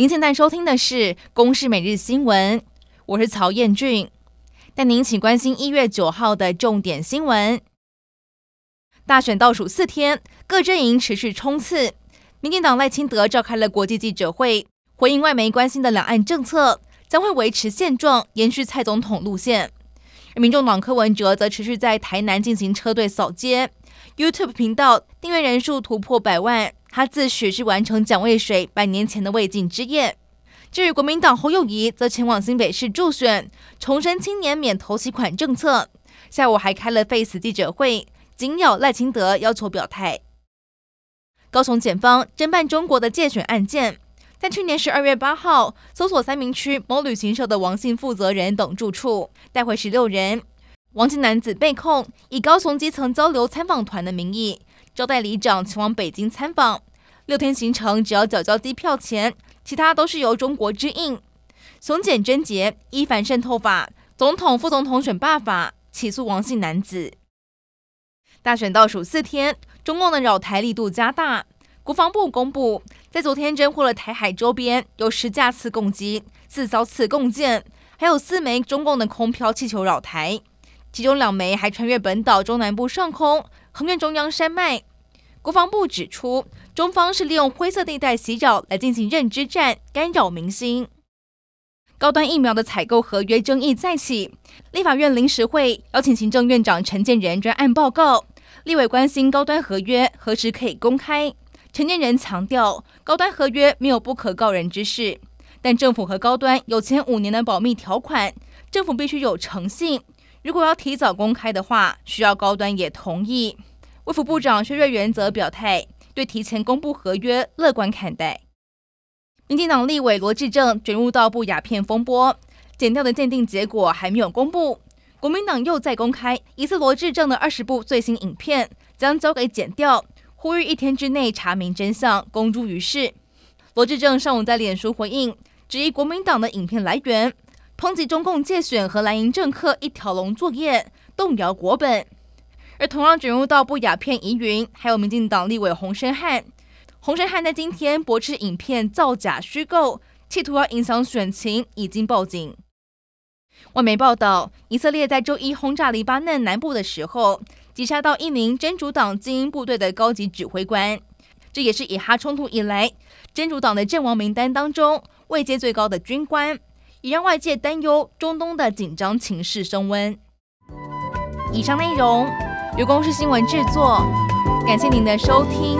您现在收听的是《公视每日新闻》，我是曹彦俊，带您请关心一月九号的重点新闻。大选倒数四天，各阵营持续冲刺。民进党赖清德召开了国际记者会，回应外媒关心的两岸政策，将会维持现状，延续蔡总统路线。民众党柯文哲则持续在台南进行车队扫街，YouTube 频道订阅人数突破百万。他自诩是完成蒋渭水百年前的未竟之业。至于国民党侯友谊，则前往新北市助选，重申青年免头期款政策。下午还开了 Face 记者会，紧咬赖清德要求表态。高雄检方侦办中国的借选案件，在去年十二月八号搜索三民区某旅行社的王姓负责人等住处，带回十六人。王姓男子被控以高雄基层交流参访团的名义。招待里长前往北京参访，六天行程只要缴交机票钱，其他都是由中国支应。雄检侦结依反渗透法、总统、副总统选罢法起诉王姓男子。大选倒数四天，中共的扰台力度加大。国防部公布，在昨天侦获了台海周边有十架次共机、四艘次共舰，还有四枚中共的空飘气球扰台，其中两枚还穿越本岛中南部上空，横越中央山脉。国防部指出，中方是利用灰色地带袭扰来进行认知战，干扰民心。高端疫苗的采购合约争议再起，立法院临时会邀请行政院长陈建仁专案报告。立委关心高端合约何时可以公开？陈建仁强调，高端合约没有不可告人之事，但政府和高端有签五年的保密条款，政府必须有诚信。如果要提早公开的话，需要高端也同意。卫福部长薛瑞元则表态，对提前公布合约乐观看待。民进党立委罗致政卷入盗布鸦片风波，检调的鉴定结果还没有公布。国民党又再公开疑似罗致政的二十部最新影片，将交给检调，呼吁一天之内查明真相，公诸于世。罗致政上午在脸书回应，质疑国民党的影片来源，抨击中共借选和蓝营政客一条龙作业，动摇国本。而同样卷入到不雅片疑云，还有民进党立委洪申翰。洪申翰在今天驳斥影片造假虚构，企图要影响选情，已经报警。外媒报道，以色列在周一轰炸黎巴嫩南部的时候，击杀到一名真主党精英部队的高级指挥官，这也是以哈冲突以来真主党的阵亡名单当中位阶最高的军官，也让外界担忧中东的紧张情势升温。以上内容。由公视新闻制作，感谢您的收听。